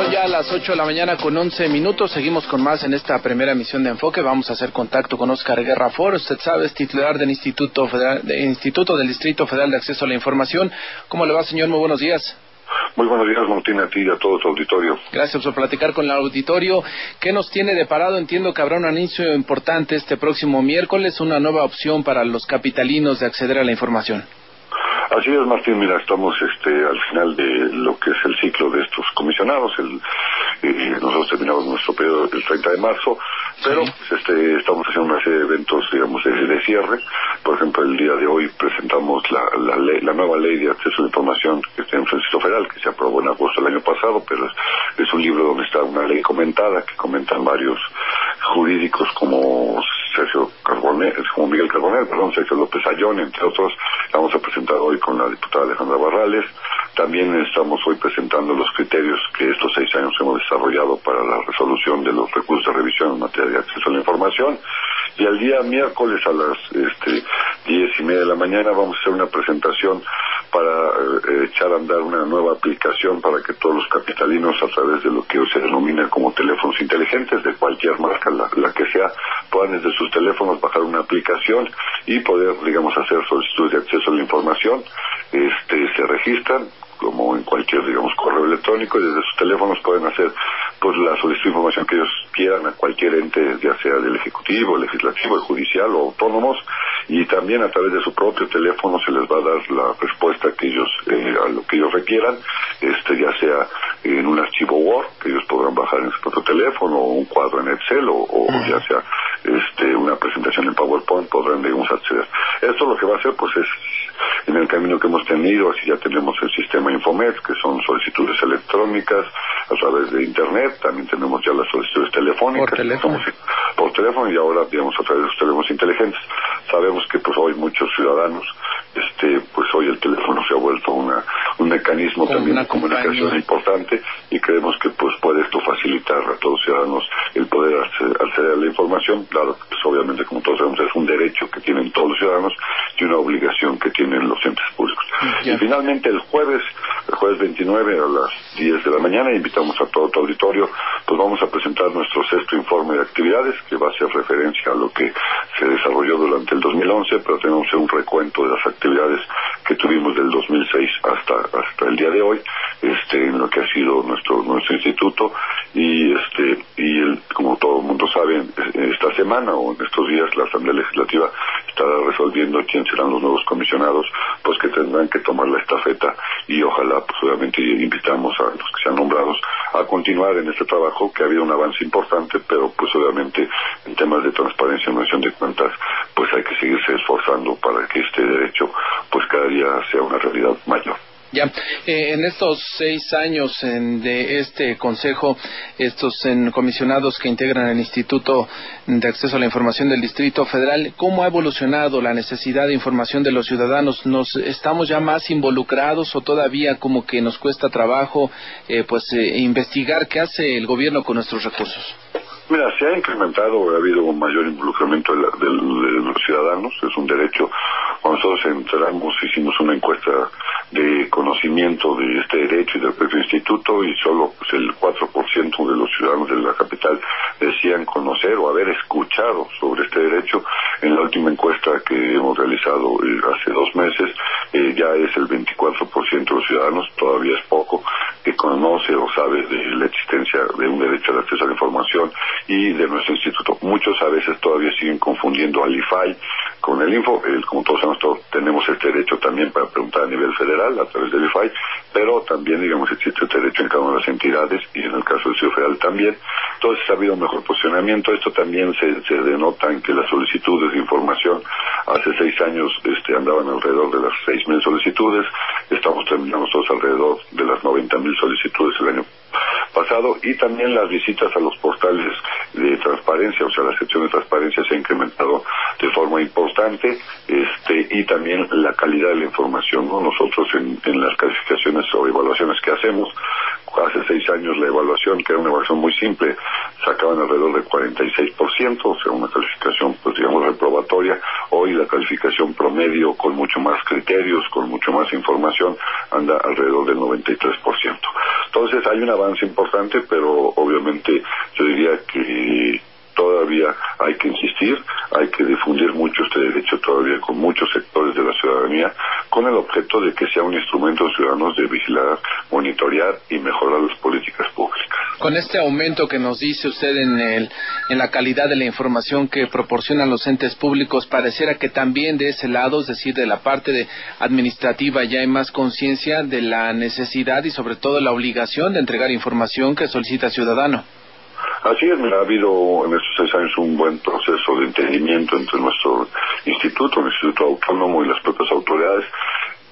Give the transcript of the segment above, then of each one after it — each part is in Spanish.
Son ya las 8 de la mañana con 11 minutos. Seguimos con más en esta primera emisión de Enfoque. Vamos a hacer contacto con Oscar Guerra For. Usted sabe, es titular del Instituto, Federal, Instituto del Distrito Federal de Acceso a la Información. ¿Cómo le va, señor? Muy buenos días. Muy buenos días, Martín, a ti y a todo tu auditorio. Gracias por platicar con el auditorio. ¿Qué nos tiene de parado? Entiendo que habrá un anuncio importante este próximo miércoles, una nueva opción para los capitalinos de acceder a la información. Así es, Martín. Mira, estamos este, al final de lo que es el ciclo de estos comisionados. El, eh, nosotros terminamos nuestro periodo el 30 de marzo, pero pues, este, estamos haciendo una serie de eventos, digamos, de, cierre. Por ejemplo, el día de hoy presentamos la, la, nueva ley de acceso a la información que está en el Federal, que se aprobó en agosto del año pasado, pero es, un libro donde está una ley comentada que comentan varios jurídicos como Sergio Carbonell, como Miguel Carbonell, perdón, Sergio López Ayón, entre otros. Vamos a presentar hoy con la diputada Alejandra Barrales. También estamos hoy presentando los criterios que estos seis años hemos desarrollado para la resolución de los recursos de revisión en materia de acceso a la información. Y el día miércoles a las este, diez y media de la mañana vamos a hacer una presentación para eh, echar a andar una nueva aplicación para que todos los capitalinos a través de lo que hoy se denomina como teléfonos inteligentes de cualquier marca, la, la que sea, puedan desde sus teléfonos bajar una aplicación y poder, digamos, hacer solicitudes de acceso a la información. Este, se registran como en cualquier, digamos, correo electrónico y desde sus teléfonos pueden hacer pues la solicitud de información que ellos quieran a cualquier ente, ya sea del Ejecutivo, Legislativo, el Judicial o autónomos, y también a través de su propio teléfono se les va a dar la respuesta que ellos, eh, a lo que ellos requieran, este ya sea en un archivo Word que ellos podrán bajar en su propio teléfono, o un cuadro en Excel, o, ya sea este, una presentación en PowerPoint, podrán, digamos, acceder. Esto lo que va a hacer, pues es en el camino que hemos tenido, así ya tenemos el sistema Infomet, que son solicitudes electrónicas a través de Internet, también tenemos ya las solicitudes telefónicas. Por teléfono. por teléfono y ahora, digamos, a través de los teléfonos inteligentes. Sabemos que pues hoy muchos ciudadanos, este, pues hoy el teléfono se ha vuelto una, un mecanismo también de comunicación importante y creemos que pues puede esto facilitar a todos los ciudadanos el poder acceder a la información, dado que pues obviamente como todos sabemos es un derecho que tienen todos los ciudadanos y una obligación que tienen los entes públicos. Y finalmente el jueves, el jueves 29 a las 10 de la mañana, invitamos a todo tu auditorio, pues vamos a presentar nuestro sexto informe de actividades que va a hacer referencia a lo que se desarrolló durante el 2011, pero tenemos un recuento de las actividades que tuvimos del 2006 hasta hasta el día de hoy, este en lo que ha sido nuestro nuestro instituto. Y este y el, como todo el mundo sabe esta semana o en estos días la Asamblea Legislativa estará resolviendo quién serán los nuevos comisionados, pues que tendrán que tomar la estafeta. Y ojalá, pues obviamente invitamos a los que sean nombrados a continuar en este trabajo, que ha habido un avance importante, pero pues obviamente en temas de transparencia y nación de cuentas, pues hay que seguirse esforzando para que este derecho, pues cada día sea una realidad mayor. Ya, eh, en estos seis años de este Consejo, estos comisionados que integran el Instituto de Acceso a la Información del Distrito Federal, ¿cómo ha evolucionado la necesidad de información de los ciudadanos? ¿Nos estamos ya más involucrados o todavía como que nos cuesta trabajo eh, pues eh, investigar qué hace el gobierno con nuestros recursos? Mira, se ha incrementado, ha habido un mayor involucramiento de, los ciudadanos, es un derecho. Cuando nosotros entramos, hicimos una encuesta de conocimiento de este derecho y del propio instituto y solo pues, el 4% de los ciudadanos de la capital decían conocer o haber escuchado sobre este derecho. En la última encuesta que hemos realizado eh, hace dos meses, eh, ya es el 24% de los ciudadanos, todavía es poco, que conoce o sabe de la existencia de un derecho de acceso a la información y de nuestro instituto. Muchos a veces todavía siguen confundiendo al IFAI con el Info. El, como todos sabemos, tenemos este derecho también para preguntar a nivel federal a través del IFAI, pero también, digamos, existe este derecho en cada una de las entidades y en el caso del Ciudad Federal también. Entonces ha habido un mejor posicionamiento. Esto también se, se denota en que las solicitudes de información hace seis años este, andaban alrededor de las seis mil solicitudes. Estamos terminando todos alrededor de las noventa mil solicitudes el año pasado y también las visitas a los portales de transparencia, o sea, la sección de transparencia se ha incrementado de forma importante este y también la calidad de la información. ¿no? Nosotros en, en las calificaciones o evaluaciones que hacemos, hace seis años la evaluación, que era una evaluación muy simple, sacaban alrededor del 46%, o sea, una calificación, pues digamos, reprobatoria. Hoy la calificación promedio, con mucho más criterios, con mucho más información, anda alrededor del 93%. Entonces hay un avance importante, pero obviamente yo diría que todavía hay que insistir, hay que difundir mucho este derecho todavía con muchos sectores de la ciudadanía, con el objeto de que sea un instrumento de ciudadanos de vigilar, monitorear y mejorar las políticas públicas. Con este aumento que nos dice usted en, el, en la calidad de la información que proporcionan los entes públicos, pareciera que también de ese lado, es decir, de la parte administrativa, ya hay más conciencia de la necesidad y sobre todo la obligación de entregar información que solicita ciudadano. Así es, ha habido en estos seis años un buen proceso de entendimiento entre nuestro instituto, el Instituto Autónomo y las propias autoridades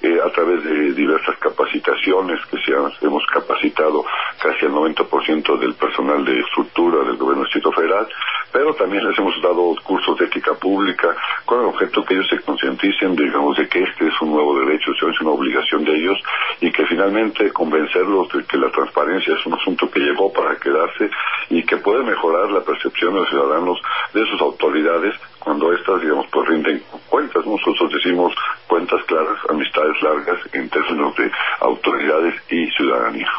eh, a través de diversas capacitaciones que se hemos capacitado casi el 90% del personal de estructura del gobierno del Distrito Federal, pero también les hemos dado cursos de ética pública con el objeto que ellos se concienticen, digamos, de que este es un nuevo derecho, es una obligación de ellos y que finalmente convencerlos de que la transparencia es un asunto que llegó para quedarse y que puede mejorar la percepción de los ciudadanos de sus autoridades cuando éstas, digamos, pues rinden cuentas. Nosotros decimos cuentas claras, amistades largas en términos de autoridades y ciudadanía.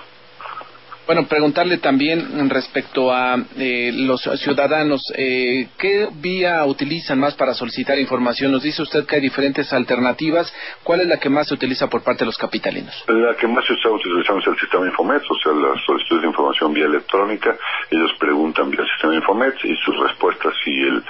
Bueno, preguntarle también respecto a eh, los ciudadanos, eh, ¿qué vía utilizan más para solicitar información? Nos dice usted que hay diferentes alternativas. ¿Cuál es la que más se utiliza por parte de los capitalinos? La que más se está utilizando es el sistema Infomet, o sea, las solicitudes de información vía electrónica. Ellos preguntan vía el sistema Infomet y sus respuestas, si el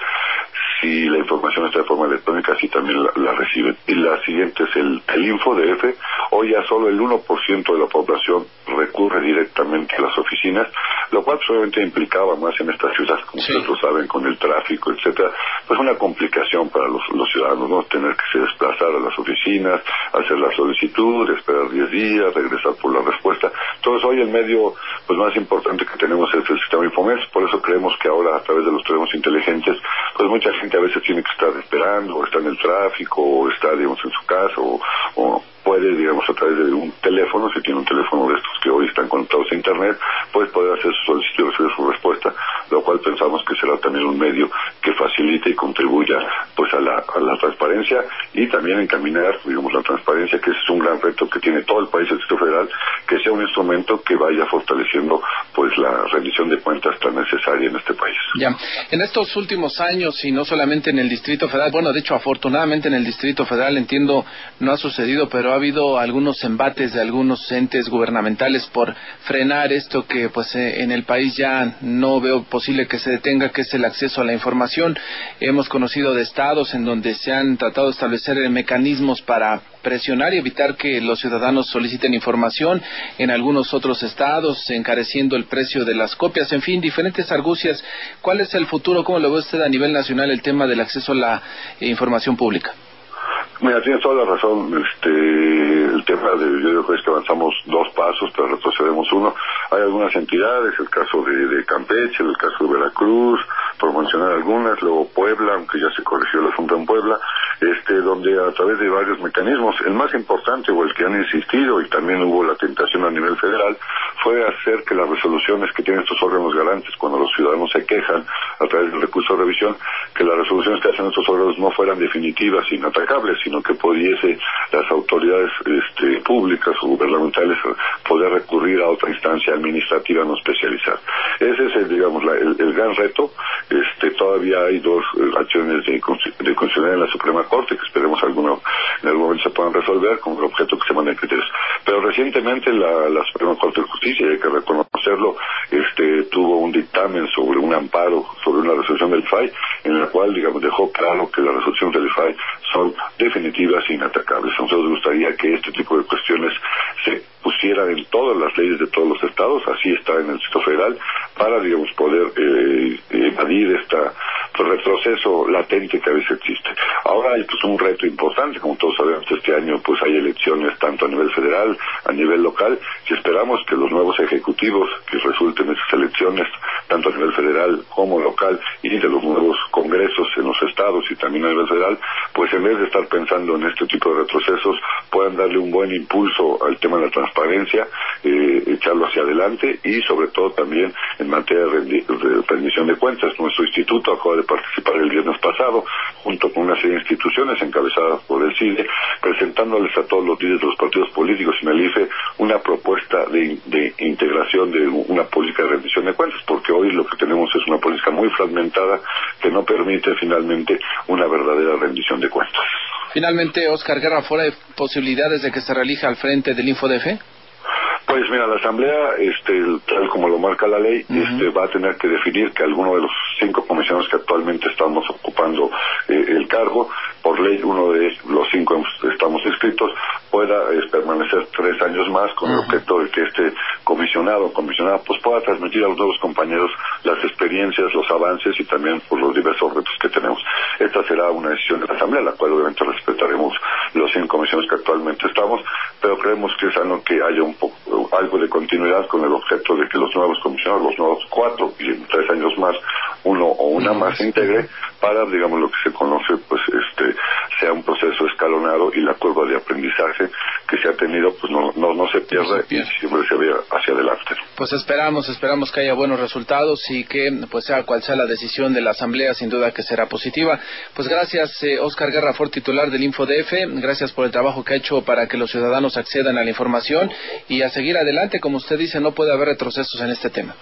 si la información está de forma electrónica, sí también la, reciben. Y la siguiente es el, el InfoDF. Hoy ya solo el 1% de la población recurre directamente a las oficinas, lo cual solamente implicaba más en estas ciudades, como ustedes lo saben, con el tráfico, etcétera, pues una complicación para los, ciudadanos, ¿no? Tener que se desplazar a las oficinas, hacer la solicitud, esperar 10 días, regresar por la respuesta. Entonces hoy el medio pues más importante que tenemos es el sistema Infomex, por eso creemos que ahora a través de los teléfonos inteligentes, pues mucha gente a veces tiene que estar esperando, o está en el tráfico, o está, digamos, en su casa, o puede, digamos, a través de un teléfono, si tiene un teléfono de estos que hoy están conectados a Internet, pues poder hacer su solicitud y recibir su respuesta, lo cual pensamos que será también un medio que facilite y contribuya pues a la, a la transparencia y también encaminar, digamos, la transparencia, que es un gran reto que tiene todo el país, el Distrito Federal, que sea un instrumento que vaya fortaleciendo pues la rendición de cuentas tan necesaria en este país. Ya, en estos últimos años y no solamente en el Distrito Federal, bueno, de hecho, afortunadamente en el Distrito Federal, entiendo, no ha sucedido, pero ha habido algunos embates de algunos entes gubernamentales por frenar esto que pues eh, en el país ya no veo posible que se detenga, que es el acceso a la información. Hemos conocido de estados en donde se han tratado de establecer mecanismos para presionar y evitar que los ciudadanos soliciten información en algunos otros estados, encareciendo el precio de las copias, en fin, diferentes argucias. ¿Cuál es el futuro? ¿Cómo lo ve usted a nivel nacional el tema del acceso a la eh, información pública? Mira, tienes toda la razón. Este, el tema de, yo creo que avanzamos dos pasos, pero retrocedemos uno. Hay algunas entidades, el caso de, de Campeche, el caso de Veracruz, por mencionar algunas, luego Puebla, aunque ya se corrigió el asunto en Puebla, este, donde a través de varios mecanismos, el más importante o el que han insistido, y también hubo la tentación a nivel federal, fue hacer que las resoluciones que tienen estos órganos garantes cuando los ciudadanos se quejan a través del recurso de revisión, que las resoluciones que hacen estos órganos no fueran definitivas, inatacables, sino que pudiese las autoridades este, públicas o gubernamentales poder recurrir a otra instancia administrativa no especializada. Ese es, el, digamos, el, gran reto. Este, todavía hay dos eh, acciones de, de en la Suprema Corte que esperemos alguno, en algún momento se puedan resolver con el objeto que se manden criterios. Pero recientemente la, Suprema Corte de Justicia, hay que reconocerlo, este, tuvo un dictamen sobre un amparo, sobre una resolución del FAI, en la cual, digamos, dejó claro que las resoluciones del FAI son definitivas e inatacables. Nosotros nos gustaría que este tipo de cuestiones se pusieran en todas las leyes de todos los estados, así está en el Distrito Federal, para, digamos, poder eh, evadir esta, pues, retroceso latente que a veces existe. Ahora hay pues un reto importante, como todos sabemos, este año pues hay elecciones tanto a nivel federal, a nivel local, y esperamos que los nuevos ejecutivos que resulten de esas elecciones, tanto a nivel federal como local, y de los nuevos congresos en los estados y también a nivel federal, pues en vez de estar pensando en este tipo de retrocesos, puedan darle un buen impulso al tema de la transparencia, eh, echarlo hacia adelante y sobre todo también en materia de, rendición de cuentas. Nuestro instituto acaba de participar el viernes pasado junto con una serie de instituciones encabezadas por el CIDE, presentándoles a todos los líderes de los partidos políticos en el IFE una propuesta de, de integración de una política de rendición de cuentas, porque hoy lo que tenemos es una política muy fragmentada que no permite finalmente una verdadera rendición de cuentas. Finalmente, Oscar Guerra, ¿fuera de posibilidades de que se reelija al frente del InfoDF? Pues mira, la Asamblea, este, tal como lo marca la ley, este, va a tener que definir que alguno de los cinco comisionados que actualmente estamos ocupando eh, el cargo, por ley uno de los cinco estamos inscritos, pueda permanecer tres años más con el objeto de que este comisionado o comisionada pues pueda transmitir a los nuevos compañeros las experiencias, los avances y también pues, los diversos retos que tenemos. Esta será una decisión de la Asamblea, la cual obviamente respetaremos los cinco comisiones que actualmente estamos, pero creemos que es algo que haya un poco algo de continuidad con el objeto de que los nuevos comisionados, los nuevos cuatro y en tres años más uno o una más se integre para, digamos, lo que se conoce, pues, sea un proceso escalonado y la curva de aprendizaje que se ha tenido, pues, no, no, no se pierda y siempre se vea hacia adelante. Pues esperamos, esperamos que haya buenos resultados y que, pues, sea cual sea la decisión de la Asamblea, sin duda que será positiva. Pues gracias, eh, Oscar Guerra Ford, titular del InfoDF, gracias por el trabajo que ha hecho para que los ciudadanos accedan a la información y a seguir adelante, como usted dice, no puede haber retrocesos en este tema.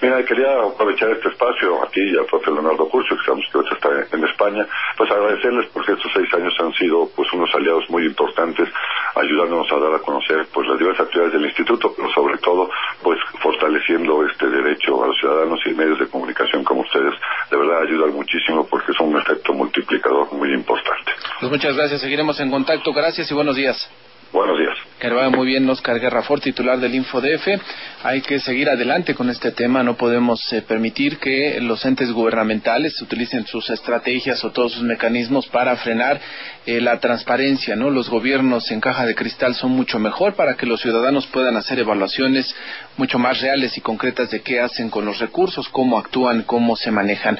Mira, quería aprovechar este espacio aquí y al profe Leonardo Curcio, que sabemos que está en España, pues agradecerles porque estos seis años han sido pues unos aliados muy importantes, ayudándonos a dar a conocer pues las diversas actividades del instituto, pero sobre todo pues fortaleciendo este derecho a los ciudadanos y medios de comunicación como ustedes. De verdad ayudan muchísimo porque son un efecto multiplicador muy importante. Pues muchas gracias, seguiremos en contacto. Gracias y buenos días. Buenos días. Que muy bien Oscar Guerrafort, titular del InfoDF. Hay que seguir adelante con este tema. No podemos eh, permitir que los entes gubernamentales utilicen sus estrategias o todos sus mecanismos para frenar eh, la transparencia. ¿no? Los gobiernos en caja de cristal son mucho mejor para que los ciudadanos puedan hacer evaluaciones mucho más reales y concretas de qué hacen con los recursos, cómo actúan, cómo se manejan.